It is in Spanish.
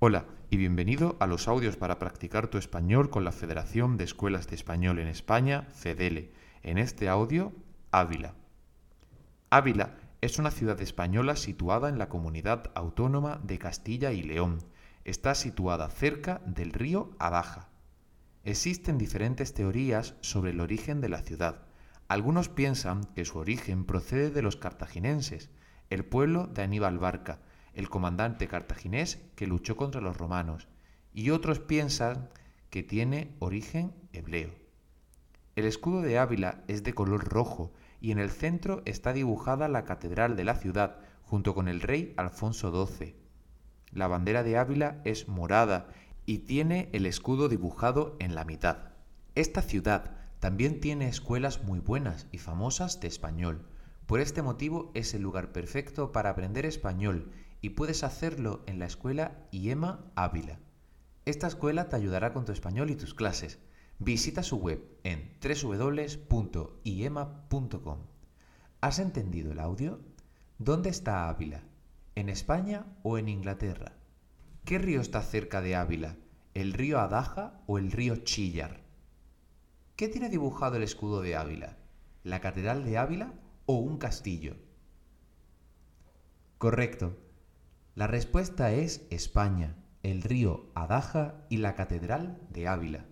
Hola y bienvenido a los audios para practicar tu español con la Federación de Escuelas de Español en España, FEDELE. En este audio, Ávila. Ávila es una ciudad española situada en la comunidad autónoma de Castilla y León. Está situada cerca del río Adaja. Existen diferentes teorías sobre el origen de la ciudad. Algunos piensan que su origen procede de los cartaginenses, el pueblo de Aníbal Barca, el comandante cartaginés que luchó contra los romanos, y otros piensan que tiene origen hebreo. El escudo de Ávila es de color rojo y en el centro está dibujada la catedral de la ciudad junto con el rey Alfonso XII. La bandera de Ávila es morada y tiene el escudo dibujado en la mitad. Esta ciudad también tiene escuelas muy buenas y famosas de español. Por este motivo es el lugar perfecto para aprender español y puedes hacerlo en la escuela IEMA Ávila. Esta escuela te ayudará con tu español y tus clases. Visita su web en www.iema.com. ¿Has entendido el audio? ¿Dónde está Ávila? ¿En España o en Inglaterra? ¿Qué río está cerca de Ávila? ¿El río Adaja o el río Chillar? ¿Qué tiene dibujado el escudo de Ávila? ¿La catedral de Ávila o un castillo? Correcto. La respuesta es España, el río Adaja y la Catedral de Ávila.